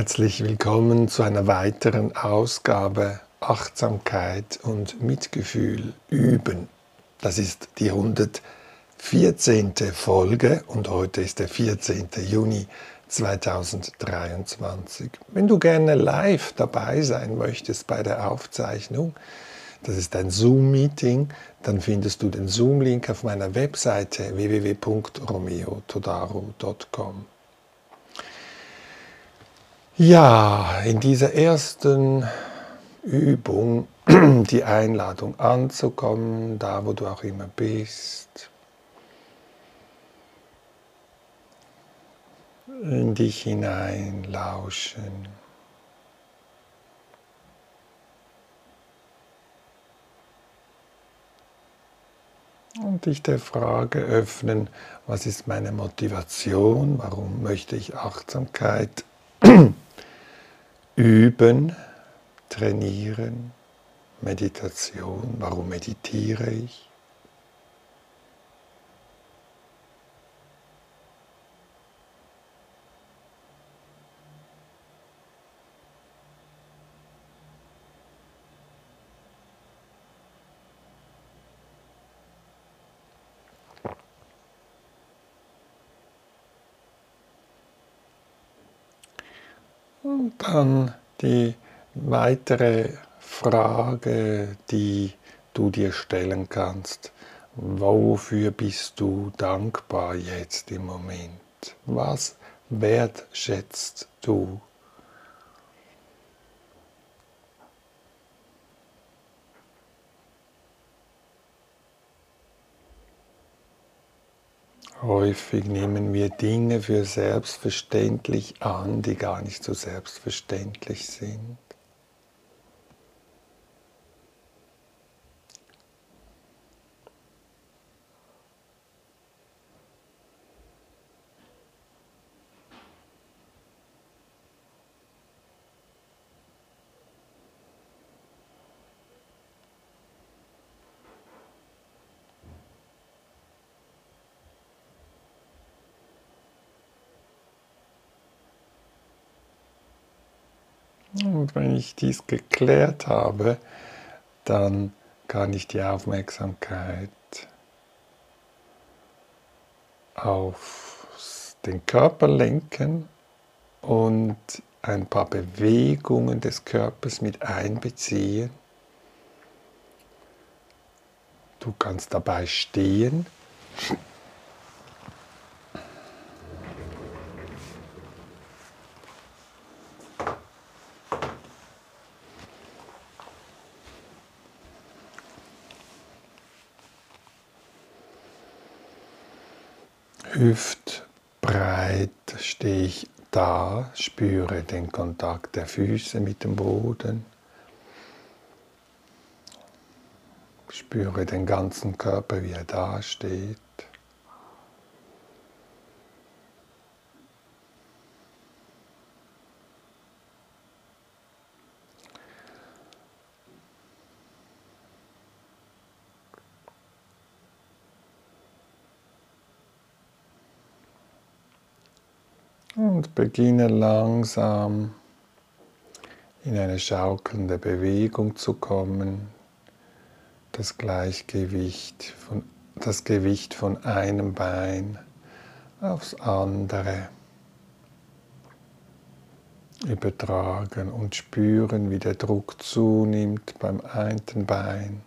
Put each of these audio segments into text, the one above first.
Herzlich willkommen zu einer weiteren Ausgabe Achtsamkeit und Mitgefühl üben. Das ist die 114. Folge und heute ist der 14. Juni 2023. Wenn du gerne live dabei sein möchtest bei der Aufzeichnung, das ist ein Zoom-Meeting, dann findest du den Zoom-Link auf meiner Webseite www.romeotodaro.com. Ja, in dieser ersten Übung die Einladung anzukommen, da wo du auch immer bist, in dich hineinlauschen. Und dich der Frage öffnen, was ist meine Motivation, warum möchte ich Achtsamkeit Üben, trainieren, Meditation. Warum meditiere ich? Dann die weitere Frage, die du dir stellen kannst. Wofür bist du dankbar jetzt im Moment? Was wertschätzt du? Häufig nehmen wir Dinge für selbstverständlich an, die gar nicht so selbstverständlich sind. Und wenn ich dies geklärt habe, dann kann ich die Aufmerksamkeit auf den Körper lenken und ein paar Bewegungen des Körpers mit einbeziehen. Du kannst dabei stehen spüre den Kontakt der Füße mit dem Boden, spüre den ganzen Körper, wie er da Und beginne langsam in eine schaukelnde Bewegung zu kommen. Das Gleichgewicht von, das Gewicht von einem Bein aufs andere übertragen und spüren, wie der Druck zunimmt beim einen Bein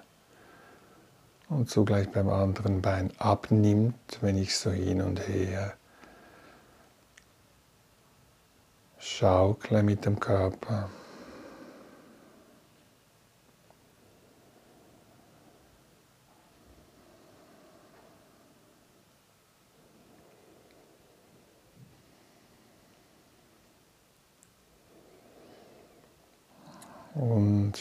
und zugleich beim anderen Bein abnimmt, wenn ich so hin und her Schaukle mit dem Körper. Und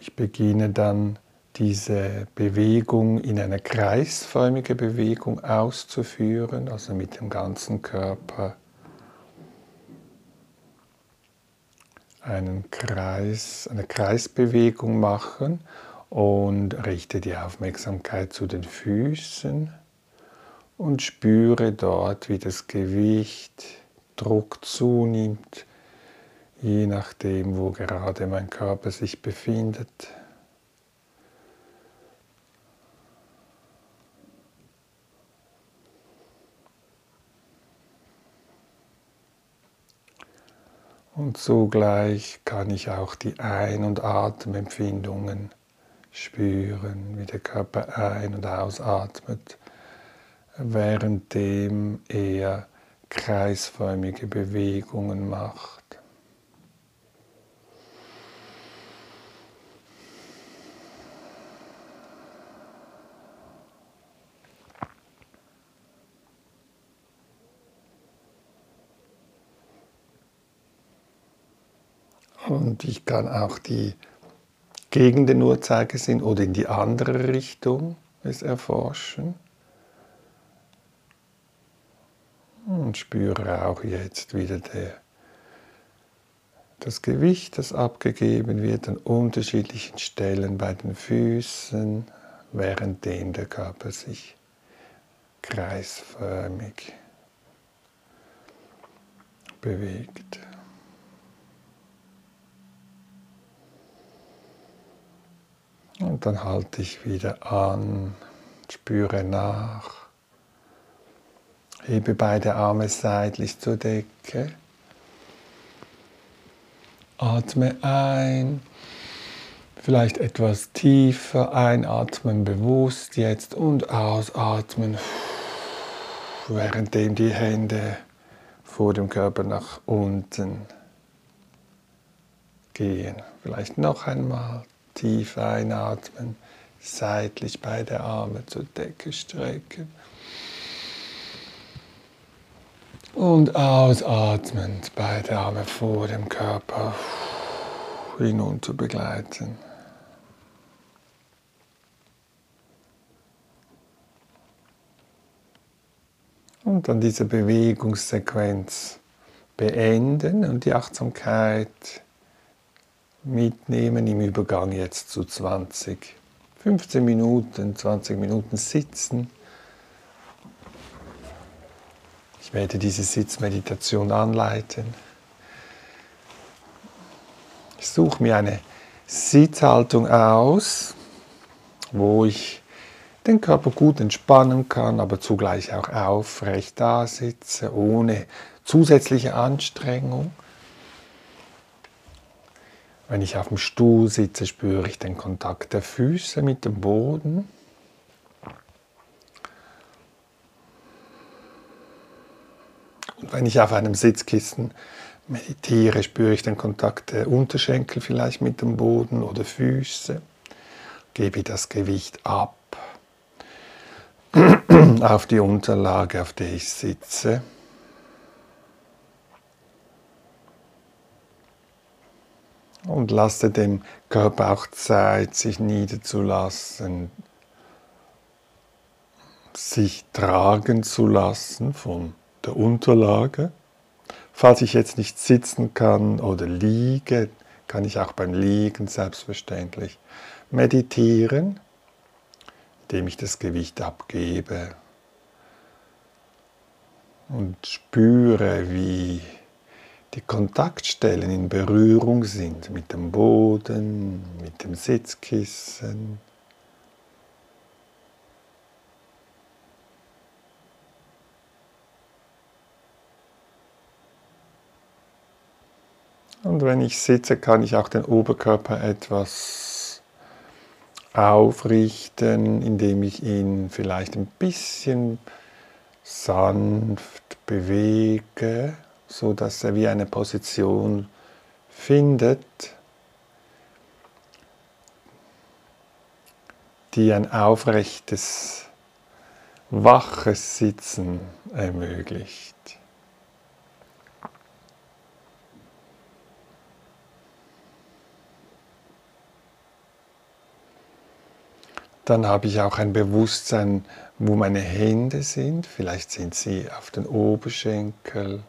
ich beginne dann diese Bewegung in eine kreisförmige Bewegung auszuführen, also mit dem ganzen Körper einen Kreis, eine Kreisbewegung machen und richte die Aufmerksamkeit zu den Füßen und spüre dort, wie das Gewicht Druck zunimmt, je nachdem, wo gerade mein Körper sich befindet. Und zugleich kann ich auch die Ein- und Atemempfindungen spüren, wie der Körper ein- und ausatmet, währenddem er kreisförmige Bewegungen macht. Und ich kann auch die gegen den Uhrzeigersinn oder in die andere Richtung es erforschen. Und spüre auch jetzt wieder der, das Gewicht, das abgegeben wird an unterschiedlichen Stellen bei den Füßen, währenddem der Körper sich kreisförmig bewegt. Und dann halte ich wieder an, spüre nach, hebe beide Arme seitlich zur Decke, atme ein, vielleicht etwas tiefer einatmen bewusst jetzt und ausatmen, währenddem die Hände vor dem Körper nach unten gehen. Vielleicht noch einmal Tief einatmen, seitlich beide Arme zur Decke strecken. Und ausatmend beide Arme vor dem Körper hinunter begleiten. Und dann diese Bewegungssequenz beenden und die Achtsamkeit mitnehmen im Übergang jetzt zu 20, 15 Minuten, 20 Minuten sitzen. Ich werde diese Sitzmeditation anleiten. Ich suche mir eine Sitzhaltung aus, wo ich den Körper gut entspannen kann, aber zugleich auch aufrecht da sitze, ohne zusätzliche Anstrengung. Wenn ich auf dem Stuhl sitze, spüre ich den Kontakt der Füße mit dem Boden. Und wenn ich auf einem Sitzkissen meditiere, spüre ich den Kontakt der Unterschenkel vielleicht mit dem Boden oder Füße. Gebe das Gewicht ab auf die Unterlage, auf der ich sitze. Und lasse dem Körper auch Zeit, sich niederzulassen, sich tragen zu lassen von der Unterlage. Falls ich jetzt nicht sitzen kann oder liege, kann ich auch beim Liegen selbstverständlich meditieren, indem ich das Gewicht abgebe und spüre, wie die Kontaktstellen in Berührung sind mit dem Boden, mit dem Sitzkissen. Und wenn ich sitze, kann ich auch den Oberkörper etwas aufrichten, indem ich ihn vielleicht ein bisschen sanft bewege so dass er wie eine Position findet, die ein aufrechtes, waches Sitzen ermöglicht. Dann habe ich auch ein Bewusstsein, wo meine Hände sind. Vielleicht sind sie auf den Oberschenkel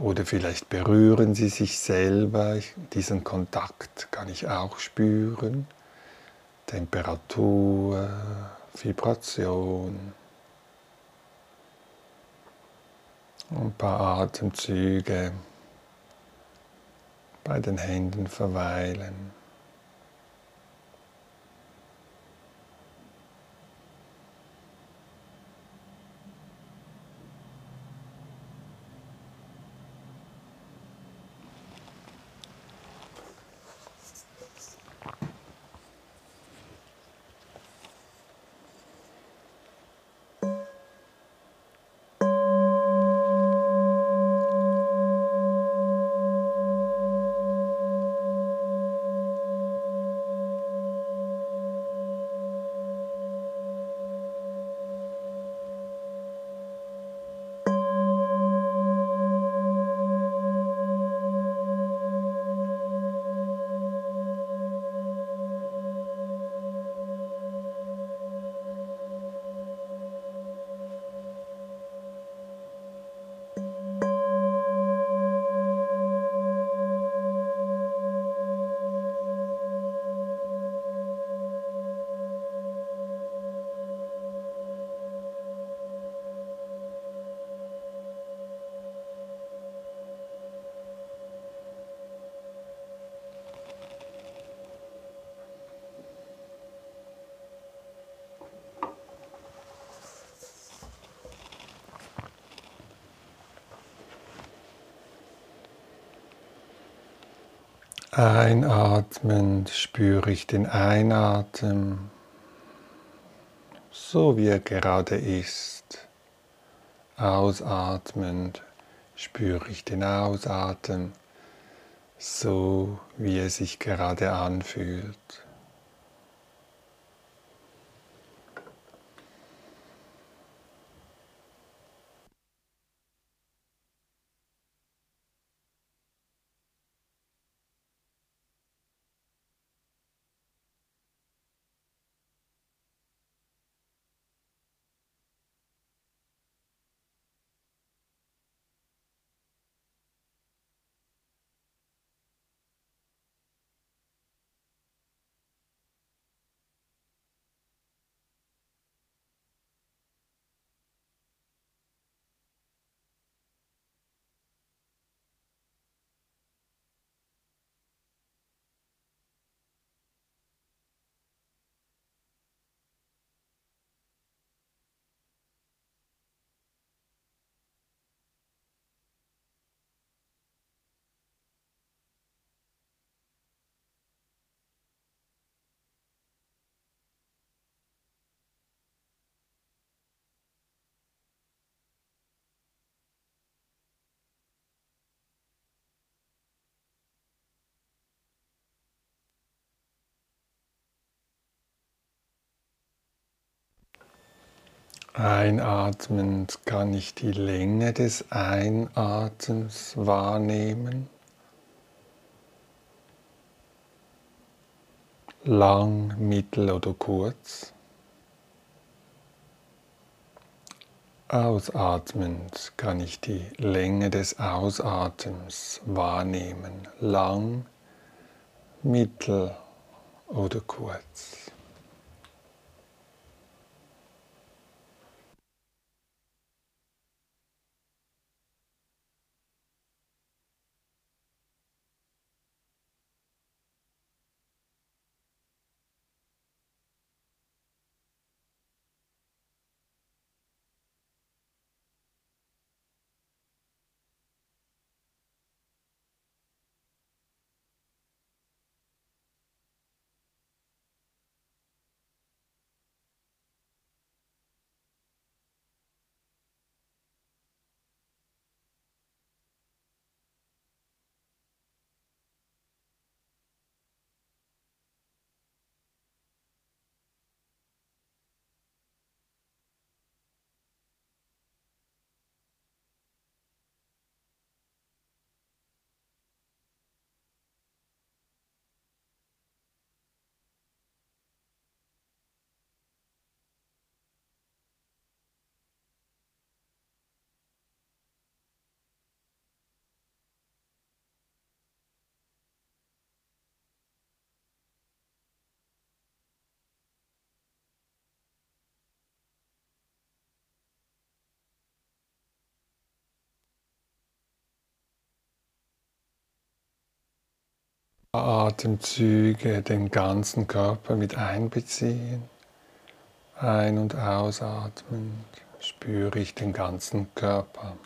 oder vielleicht berühren Sie sich selber, diesen Kontakt kann ich auch spüren. Temperatur, Vibration. Ein paar Atemzüge bei den Händen verweilen. Einatmend spüre ich den Einatmen, so wie er gerade ist. Ausatmend spüre ich den Ausatmen, so wie er sich gerade anfühlt. Einatmend kann ich die Länge des Einatems wahrnehmen. Lang, mittel oder kurz. Ausatmend kann ich die Länge des Ausatems wahrnehmen. Lang, mittel oder kurz. Atemzüge den ganzen Körper mit einbeziehen. Ein- und ausatmend spüre ich den ganzen Körper.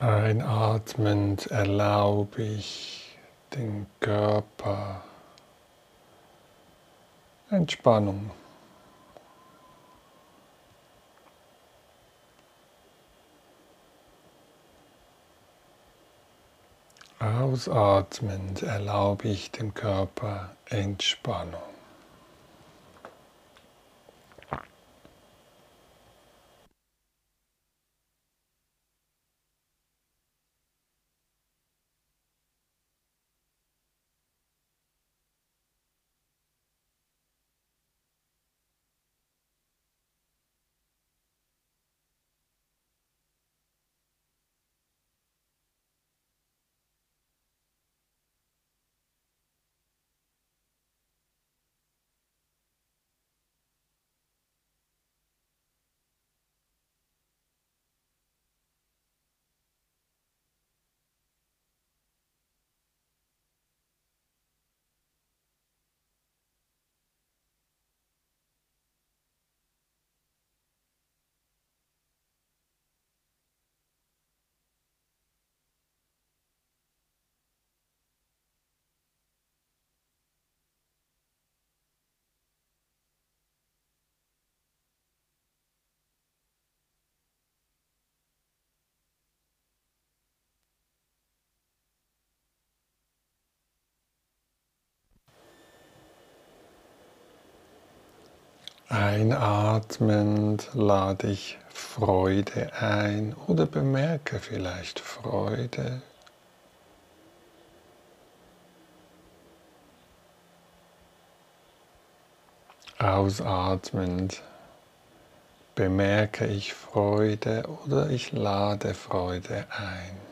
Einatmend erlaube ich den Körper Entspannung. Ausatmend erlaube ich dem Körper Entspannung. Einatmend lade ich Freude ein oder bemerke vielleicht Freude. Ausatmend bemerke ich Freude oder ich lade Freude ein.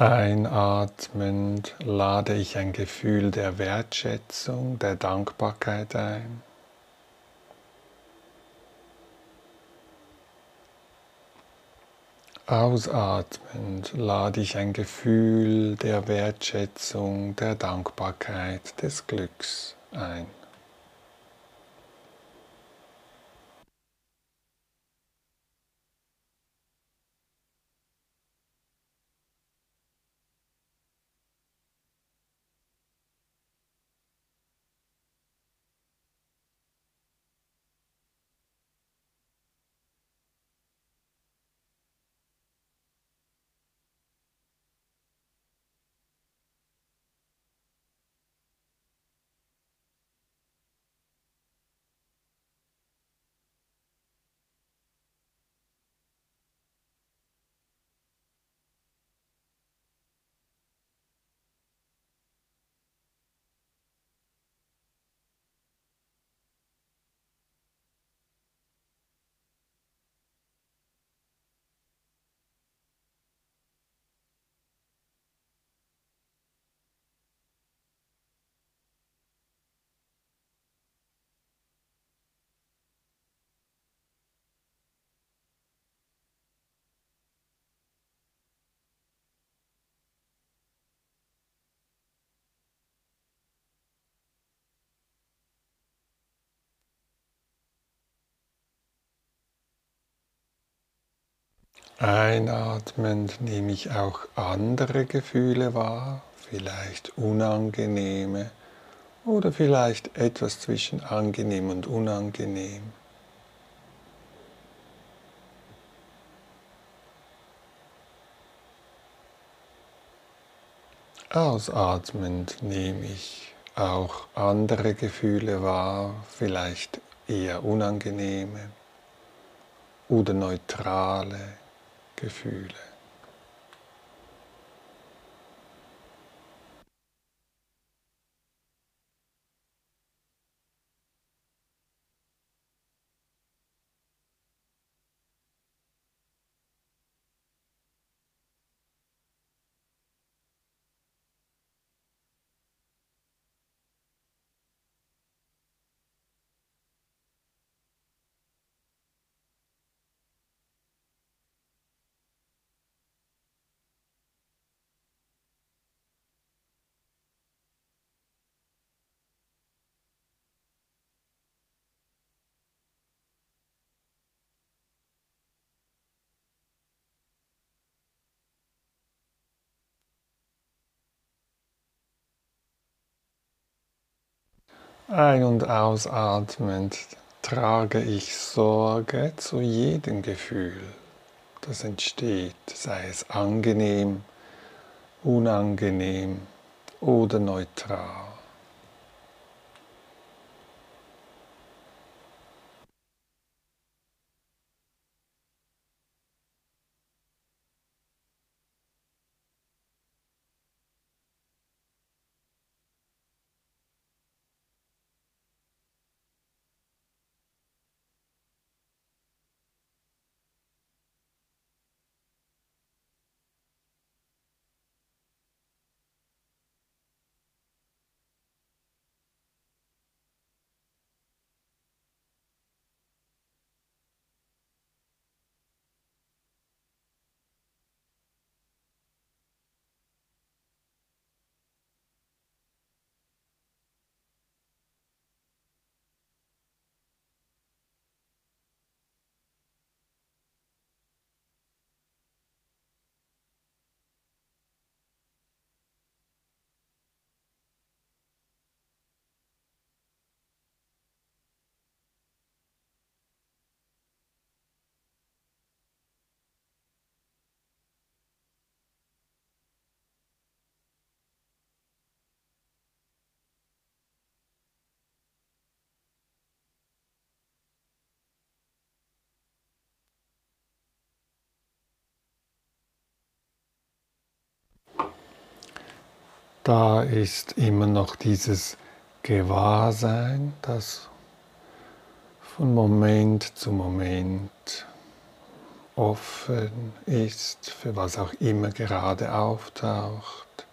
Einatmend lade ich ein Gefühl der Wertschätzung, der Dankbarkeit ein. Ausatmend lade ich ein Gefühl der Wertschätzung, der Dankbarkeit, des Glücks ein. Einatmend nehme ich auch andere Gefühle wahr, vielleicht unangenehme oder vielleicht etwas zwischen angenehm und unangenehm. Ausatmend nehme ich auch andere Gefühle wahr, vielleicht eher unangenehme oder neutrale vakkre. Ein- und ausatmend trage ich Sorge zu jedem Gefühl, das entsteht, sei es angenehm, unangenehm oder neutral. Da ist immer noch dieses Gewahrsein, das von Moment zu Moment offen ist, für was auch immer gerade auftaucht,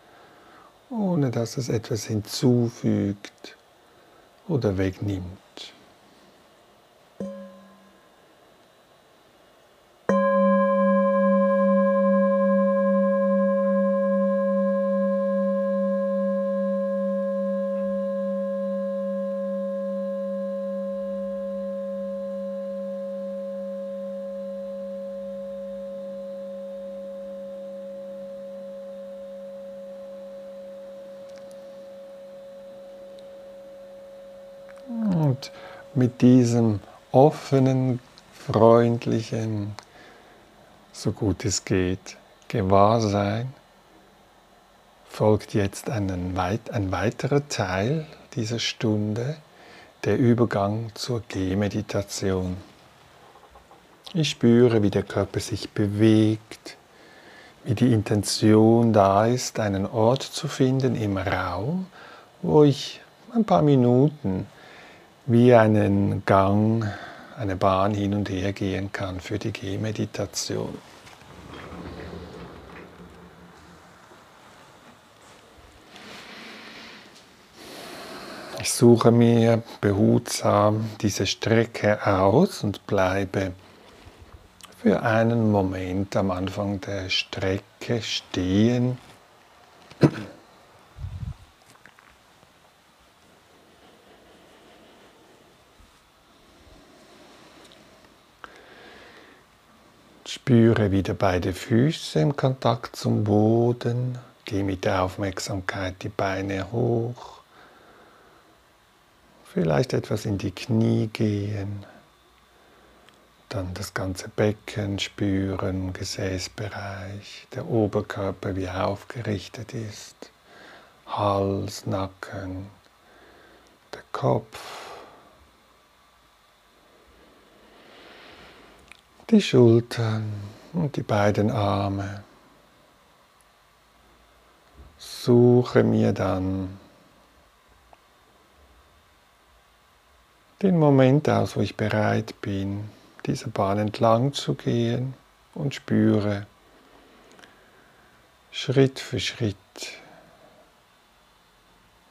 ohne dass es etwas hinzufügt oder wegnimmt. Und diesem offenen, freundlichen, so gut es geht, Gewahrsein folgt jetzt ein, ein weiterer Teil dieser Stunde, der Übergang zur Gehmeditation. Ich spüre, wie der Körper sich bewegt, wie die Intention da ist, einen Ort zu finden im Raum, wo ich ein paar Minuten wie einen Gang, eine Bahn hin und her gehen kann für die Gehmeditation. Ich suche mir behutsam diese Strecke aus und bleibe für einen Moment am Anfang der Strecke stehen. Spüre wieder beide Füße im Kontakt zum Boden. Geh mit der Aufmerksamkeit die Beine hoch. Vielleicht etwas in die Knie gehen. Dann das ganze Becken spüren, Gesäßbereich, der Oberkörper wie aufgerichtet ist, Hals, Nacken, der Kopf, die Schultern und die beiden Arme. Suche mir dann den Moment aus, wo ich bereit bin, dieser Bahn entlang zu gehen und spüre Schritt für Schritt,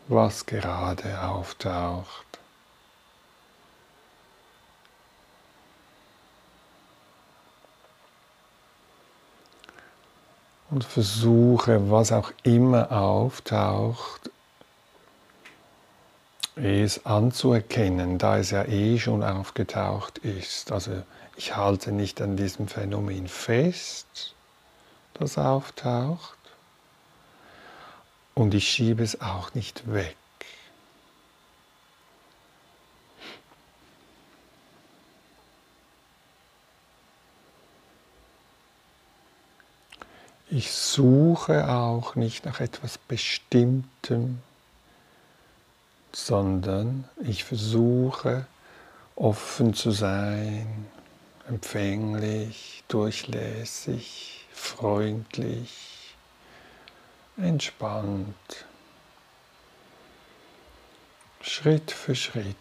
was gerade auftaucht. Und versuche, was auch immer auftaucht, es anzuerkennen, da es ja eh schon aufgetaucht ist. Also ich halte nicht an diesem Phänomen fest, das auftaucht, und ich schiebe es auch nicht weg. Ich suche auch nicht nach etwas Bestimmtem, sondern ich versuche offen zu sein, empfänglich, durchlässig, freundlich, entspannt, Schritt für Schritt.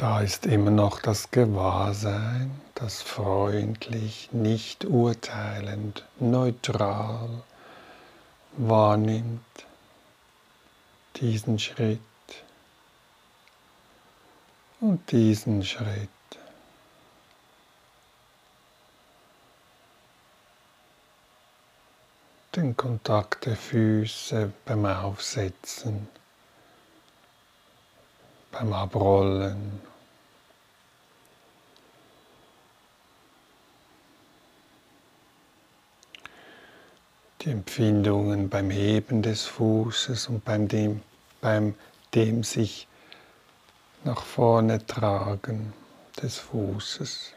Da ist immer noch das Gewahrsein, das freundlich, nicht urteilend, neutral wahrnimmt diesen Schritt und diesen Schritt. Den Kontakt der Füße beim Aufsetzen, beim Abrollen. Die Empfindungen beim Heben des Fußes und beim dem, beim dem sich nach vorne tragen des Fußes.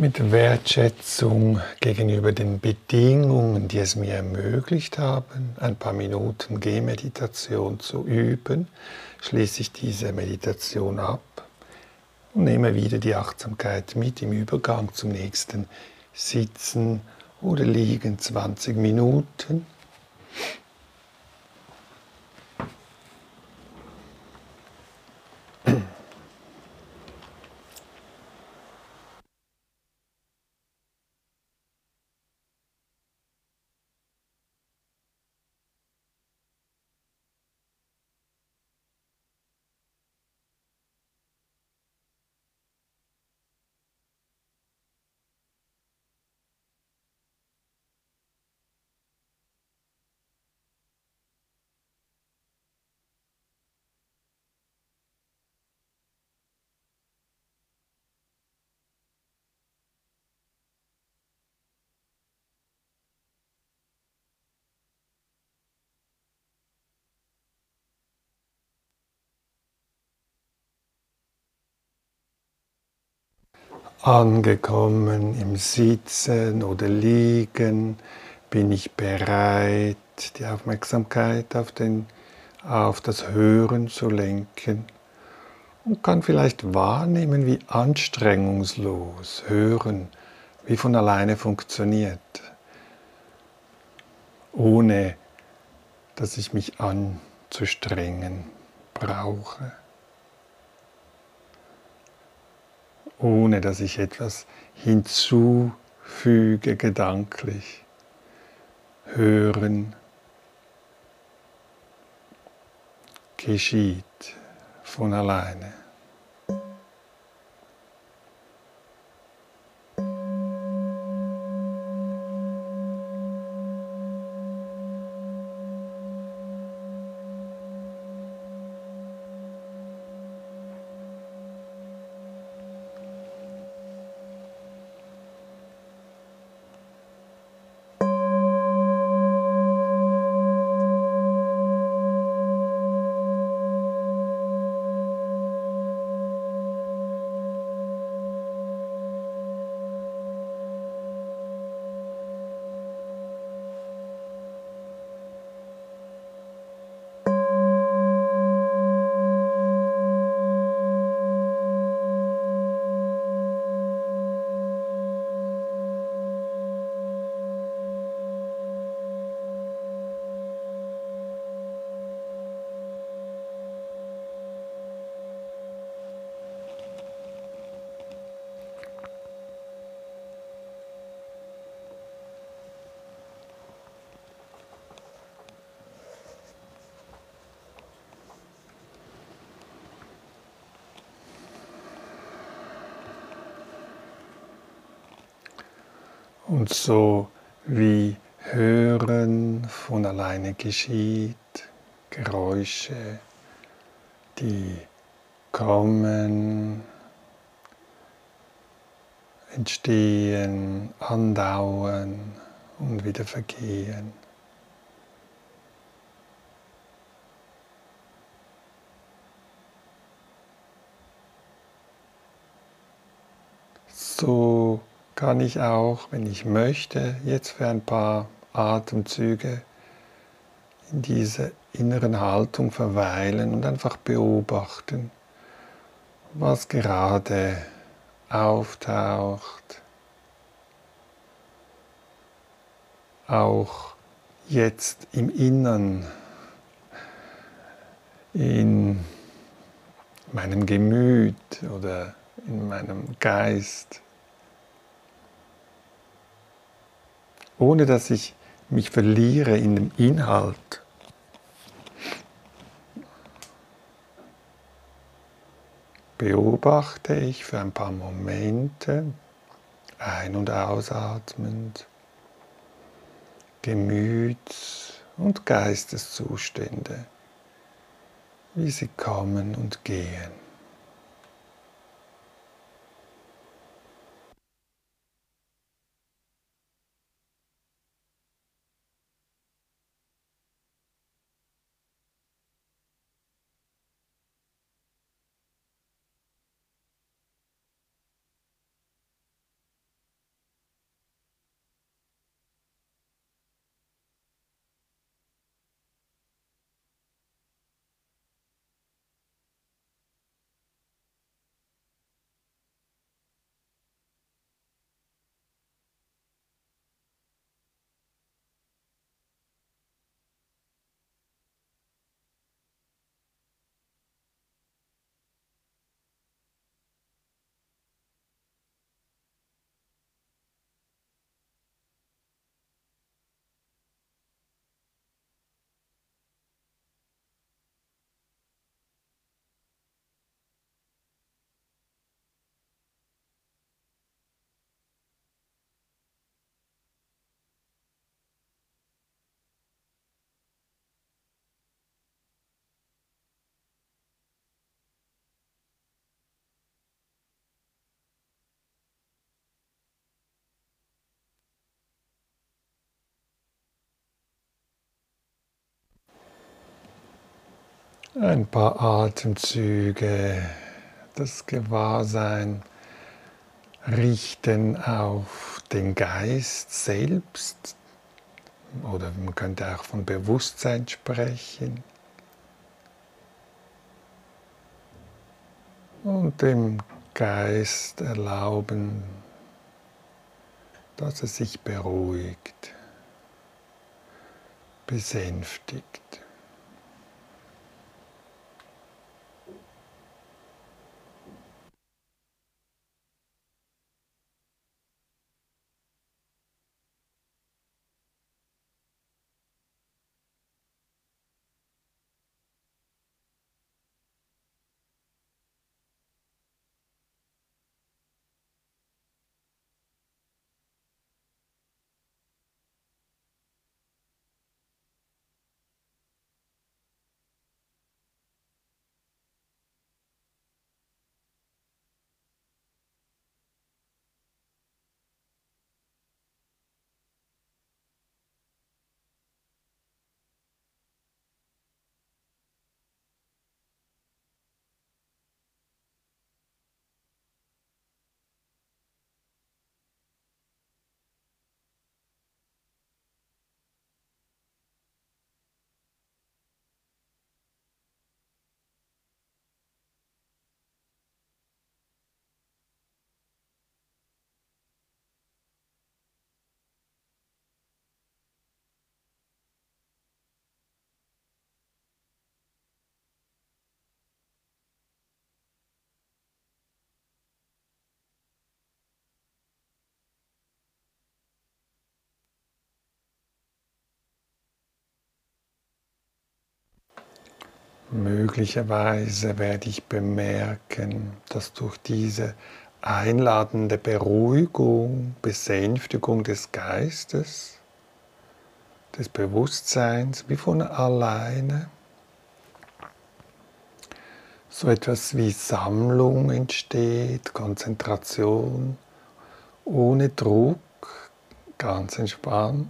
Mit Wertschätzung gegenüber den Bedingungen, die es mir ermöglicht haben, ein paar Minuten Gehmeditation zu üben, schließe ich diese Meditation ab und nehme wieder die Achtsamkeit mit im Übergang zum nächsten Sitzen oder Liegen 20 Minuten. Angekommen im Sitzen oder Liegen bin ich bereit, die Aufmerksamkeit auf, den, auf das Hören zu lenken und kann vielleicht wahrnehmen, wie anstrengungslos Hören wie von alleine funktioniert, ohne dass ich mich anzustrengen brauche. Ohne dass ich etwas hinzufüge gedanklich. Hören geschieht von alleine. Geschieht, Geräusche, die kommen, entstehen, andauern und wieder vergehen. So kann ich auch, wenn ich möchte, jetzt für ein paar Atemzüge in dieser inneren Haltung verweilen und einfach beobachten, was gerade auftaucht, auch jetzt im Innern, in meinem Gemüt oder in meinem Geist. ohne dass ich mich verliere in dem Inhalt. Beobachte ich für ein paar Momente ein- und ausatmend Gemüts- und Geisteszustände, wie sie kommen und gehen. Ein paar Atemzüge, das Gewahrsein richten auf den Geist selbst oder man könnte auch von Bewusstsein sprechen. Und dem Geist erlauben, dass er sich beruhigt, besänftigt. Möglicherweise werde ich bemerken, dass durch diese einladende Beruhigung, Besänftigung des Geistes, des Bewusstseins, wie von alleine. So etwas wie Sammlung entsteht, Konzentration, ohne Druck, ganz entspannt.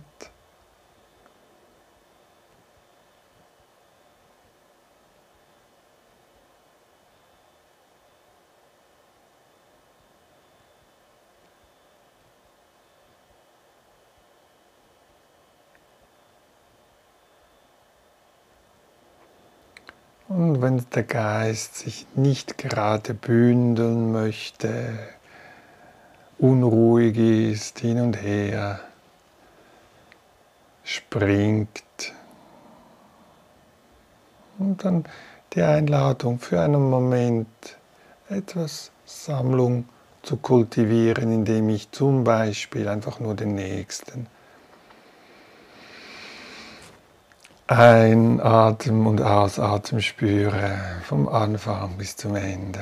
Und wenn der Geist sich nicht gerade bündeln möchte, unruhig ist, hin und her springt, und dann die Einladung für einen Moment etwas Sammlung zu kultivieren, indem ich zum Beispiel einfach nur den nächsten Einatmen und Ausatmen spüre, vom Anfang bis zum Ende.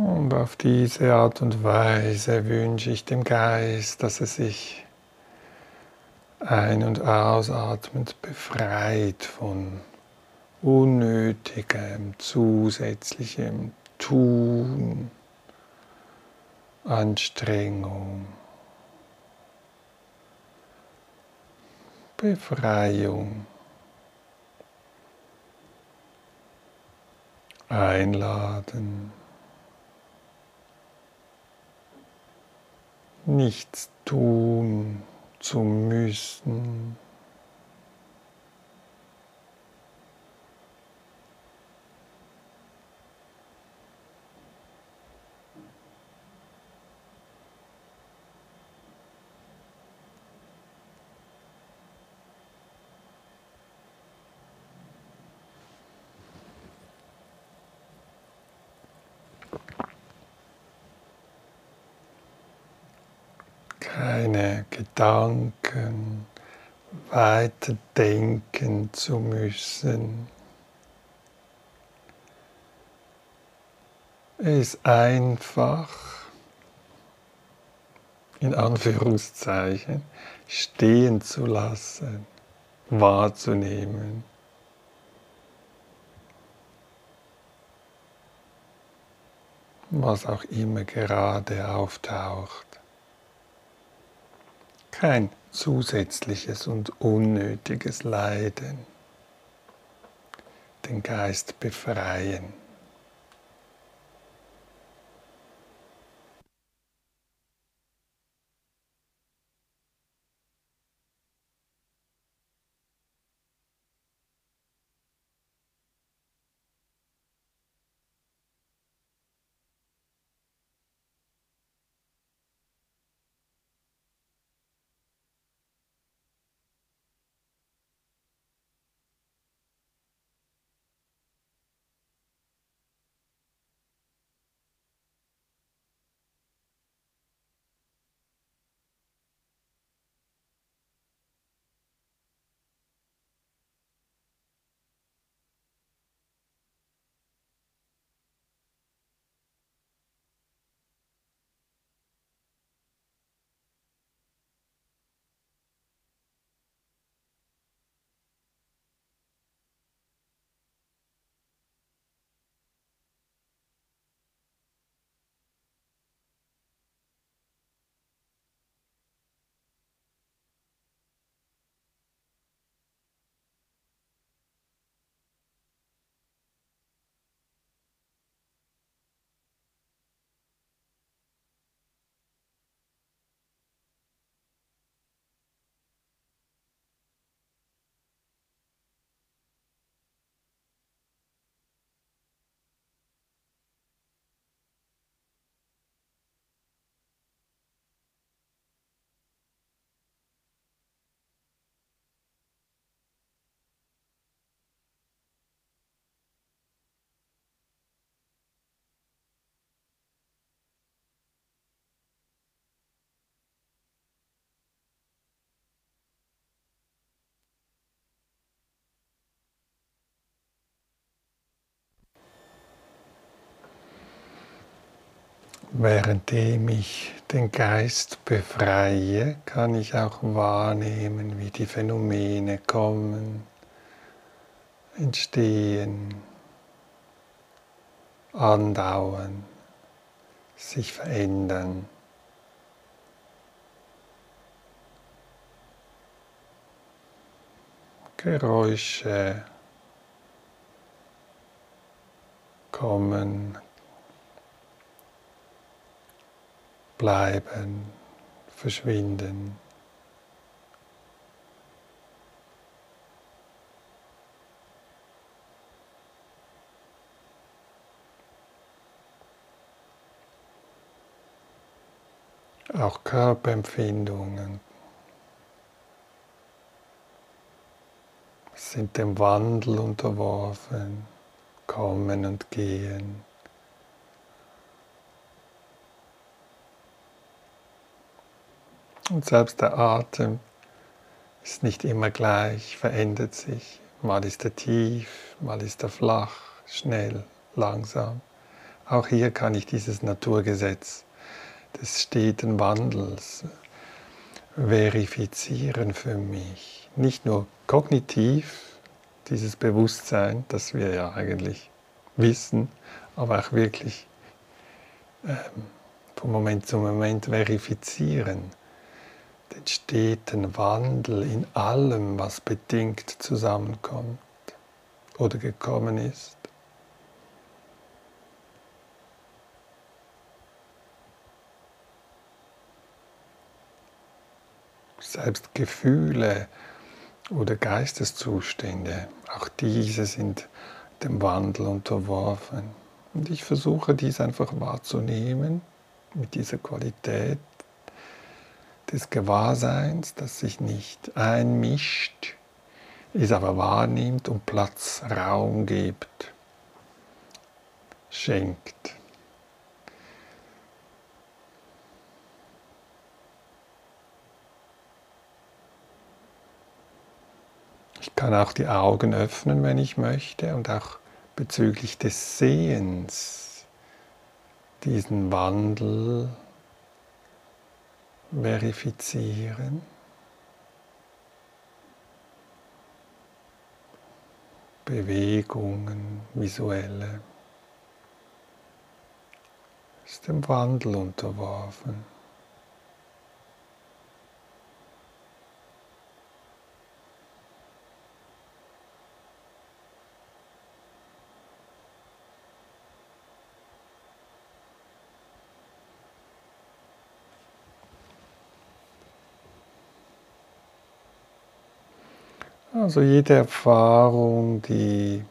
Und auf diese Art und Weise wünsche ich dem Geist, dass er sich ein- und ausatmend befreit von unnötigem, zusätzlichem Tun, Anstrengung, Befreiung, Einladen. Nichts tun zu müssen. Keine Gedanken weiter denken zu müssen. Es einfach in Anführungszeichen stehen zu lassen, wahrzunehmen. was auch immer gerade auftaucht kein zusätzliches und unnötiges Leiden, den Geist befreien. Währenddem ich den Geist befreie, kann ich auch wahrnehmen, wie die Phänomene kommen, entstehen, andauern, sich verändern. Geräusche kommen, bleiben, verschwinden. Auch Körperempfindungen sind dem Wandel unterworfen, kommen und gehen. Und selbst der Atem ist nicht immer gleich, verändert sich. Mal ist er tief, mal ist er flach, schnell, langsam. Auch hier kann ich dieses Naturgesetz des steten Wandels verifizieren für mich. Nicht nur kognitiv, dieses Bewusstsein, das wir ja eigentlich wissen, aber auch wirklich ähm, von Moment zu Moment verifizieren den steten Wandel in allem, was bedingt zusammenkommt oder gekommen ist. Selbst Gefühle oder Geisteszustände, auch diese sind dem Wandel unterworfen. Und ich versuche dies einfach wahrzunehmen mit dieser Qualität des Gewahrseins, das sich nicht einmischt, es aber wahrnimmt und Platz, Raum gibt, schenkt. Ich kann auch die Augen öffnen, wenn ich möchte, und auch bezüglich des Sehens diesen Wandel verifizieren. Bewegungen, visuelle, ist dem Wandel unterworfen. Also jede Erfahrung, die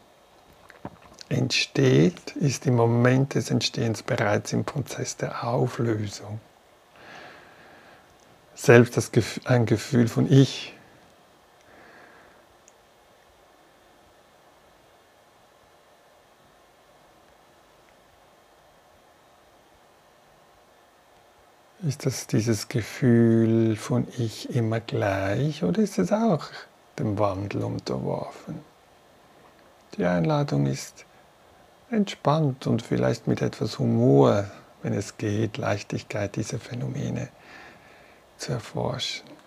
entsteht, ist im Moment des Entstehens bereits im Prozess der Auflösung. Selbst das, ein Gefühl von Ich Ist das dieses Gefühl von Ich immer gleich oder ist es auch dem Wandel unterworfen. Die Einladung ist entspannt und vielleicht mit etwas Humor, wenn es geht, Leichtigkeit, diese Phänomene zu erforschen.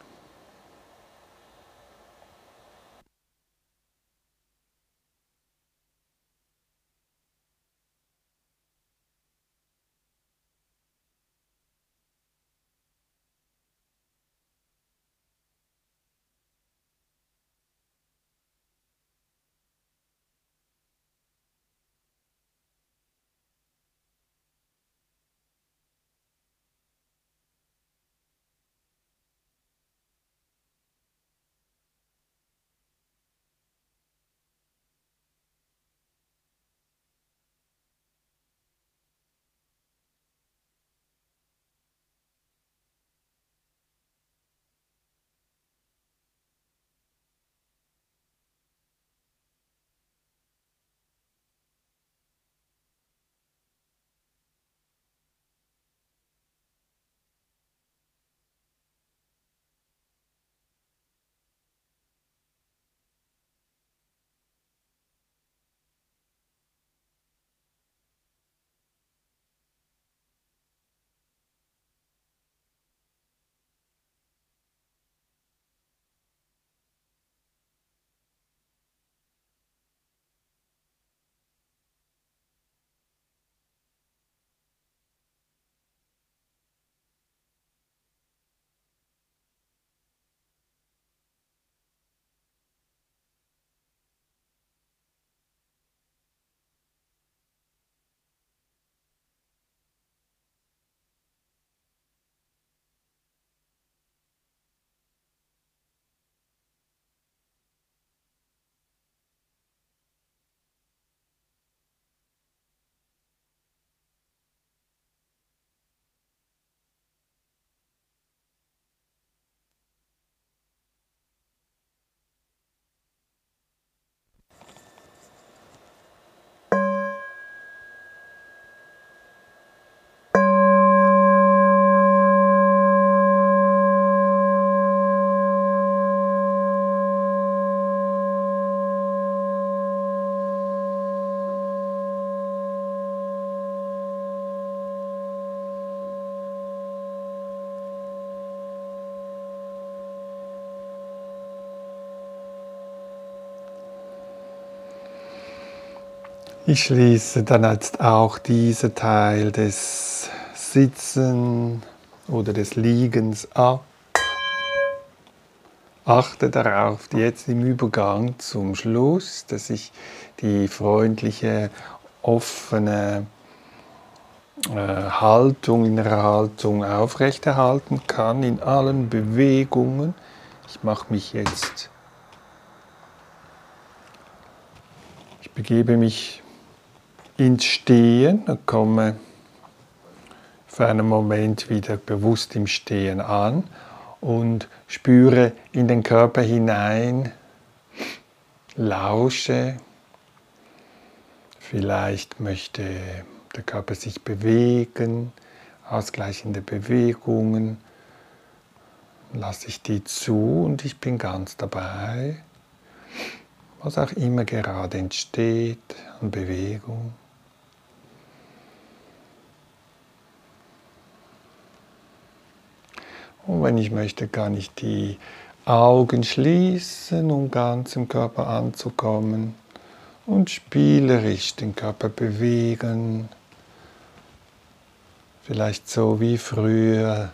Ich schließe dann jetzt auch diesen Teil des Sitzen oder des Liegens ab. Achte darauf, jetzt im Übergang zum Schluss, dass ich die freundliche, offene äh, Haltung, innere Haltung aufrechterhalten kann in allen Bewegungen. Ich mache mich jetzt, ich begebe mich ins Stehen und komme für einen Moment wieder bewusst im Stehen an und spüre in den Körper hinein, lausche. Vielleicht möchte der Körper sich bewegen, ausgleichende Bewegungen. Lasse ich die zu und ich bin ganz dabei, was auch immer gerade entsteht an Bewegung. Und wenn ich möchte, kann ich die Augen schließen, um ganz im Körper anzukommen und spielerisch den Körper bewegen. Vielleicht so wie früher,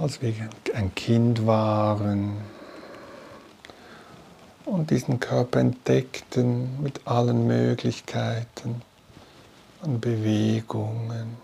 als wir ein Kind waren und diesen Körper entdeckten mit allen Möglichkeiten an Bewegungen.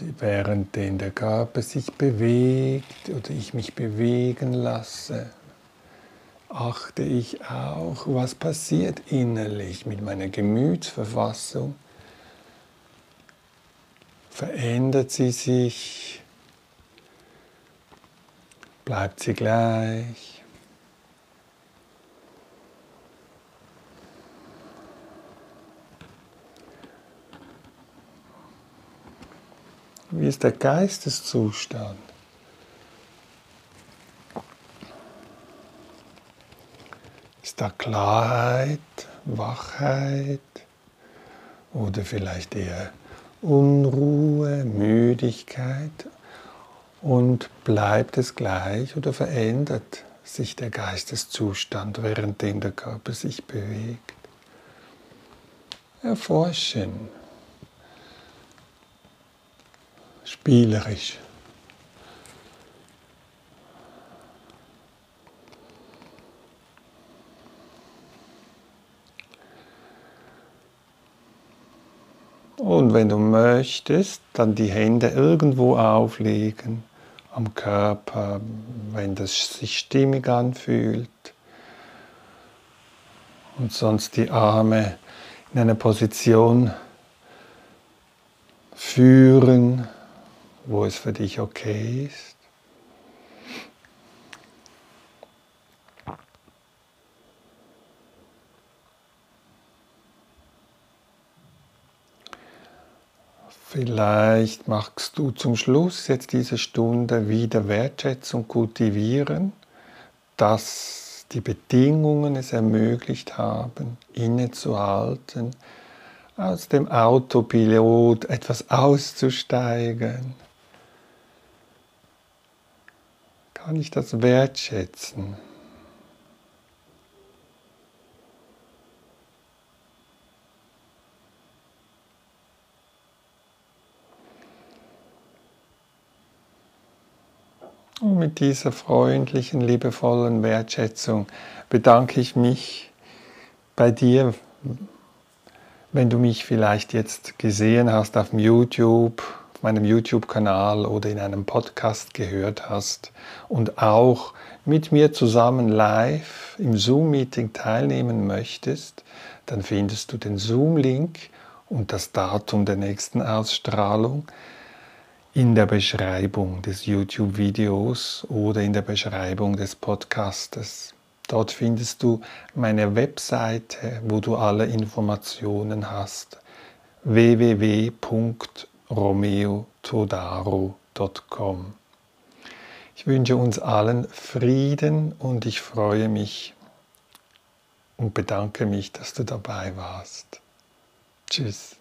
Und während der Körper sich bewegt oder ich mich bewegen lasse, achte ich auch, was passiert innerlich mit meiner Gemütsverfassung. Verändert sie sich? Bleibt sie gleich? Wie ist der Geisteszustand? Ist da Klarheit, Wachheit oder vielleicht eher Unruhe, Müdigkeit? Und bleibt es gleich oder verändert sich der Geisteszustand, währenddem der Körper sich bewegt? Erforschen. Spielerisch. Und wenn du möchtest, dann die Hände irgendwo auflegen am Körper, wenn das sich stimmig anfühlt. Und sonst die Arme in eine Position führen, wo es für dich okay ist. Vielleicht magst du zum Schluss jetzt diese Stunde wieder Wertschätzung kultivieren, dass die Bedingungen es ermöglicht haben, innezuhalten, aus dem Autopilot etwas auszusteigen kann ich das wertschätzen. Und mit dieser freundlichen, liebevollen Wertschätzung bedanke ich mich bei dir, wenn du mich vielleicht jetzt gesehen hast auf YouTube meinem YouTube-Kanal oder in einem Podcast gehört hast und auch mit mir zusammen live im Zoom-Meeting teilnehmen möchtest, dann findest du den Zoom-Link und das Datum der nächsten Ausstrahlung in der Beschreibung des YouTube-Videos oder in der Beschreibung des Podcastes. Dort findest du meine Webseite, wo du alle Informationen hast. www romeotodaro.com. Ich wünsche uns allen Frieden und ich freue mich und bedanke mich, dass du dabei warst. Tschüss.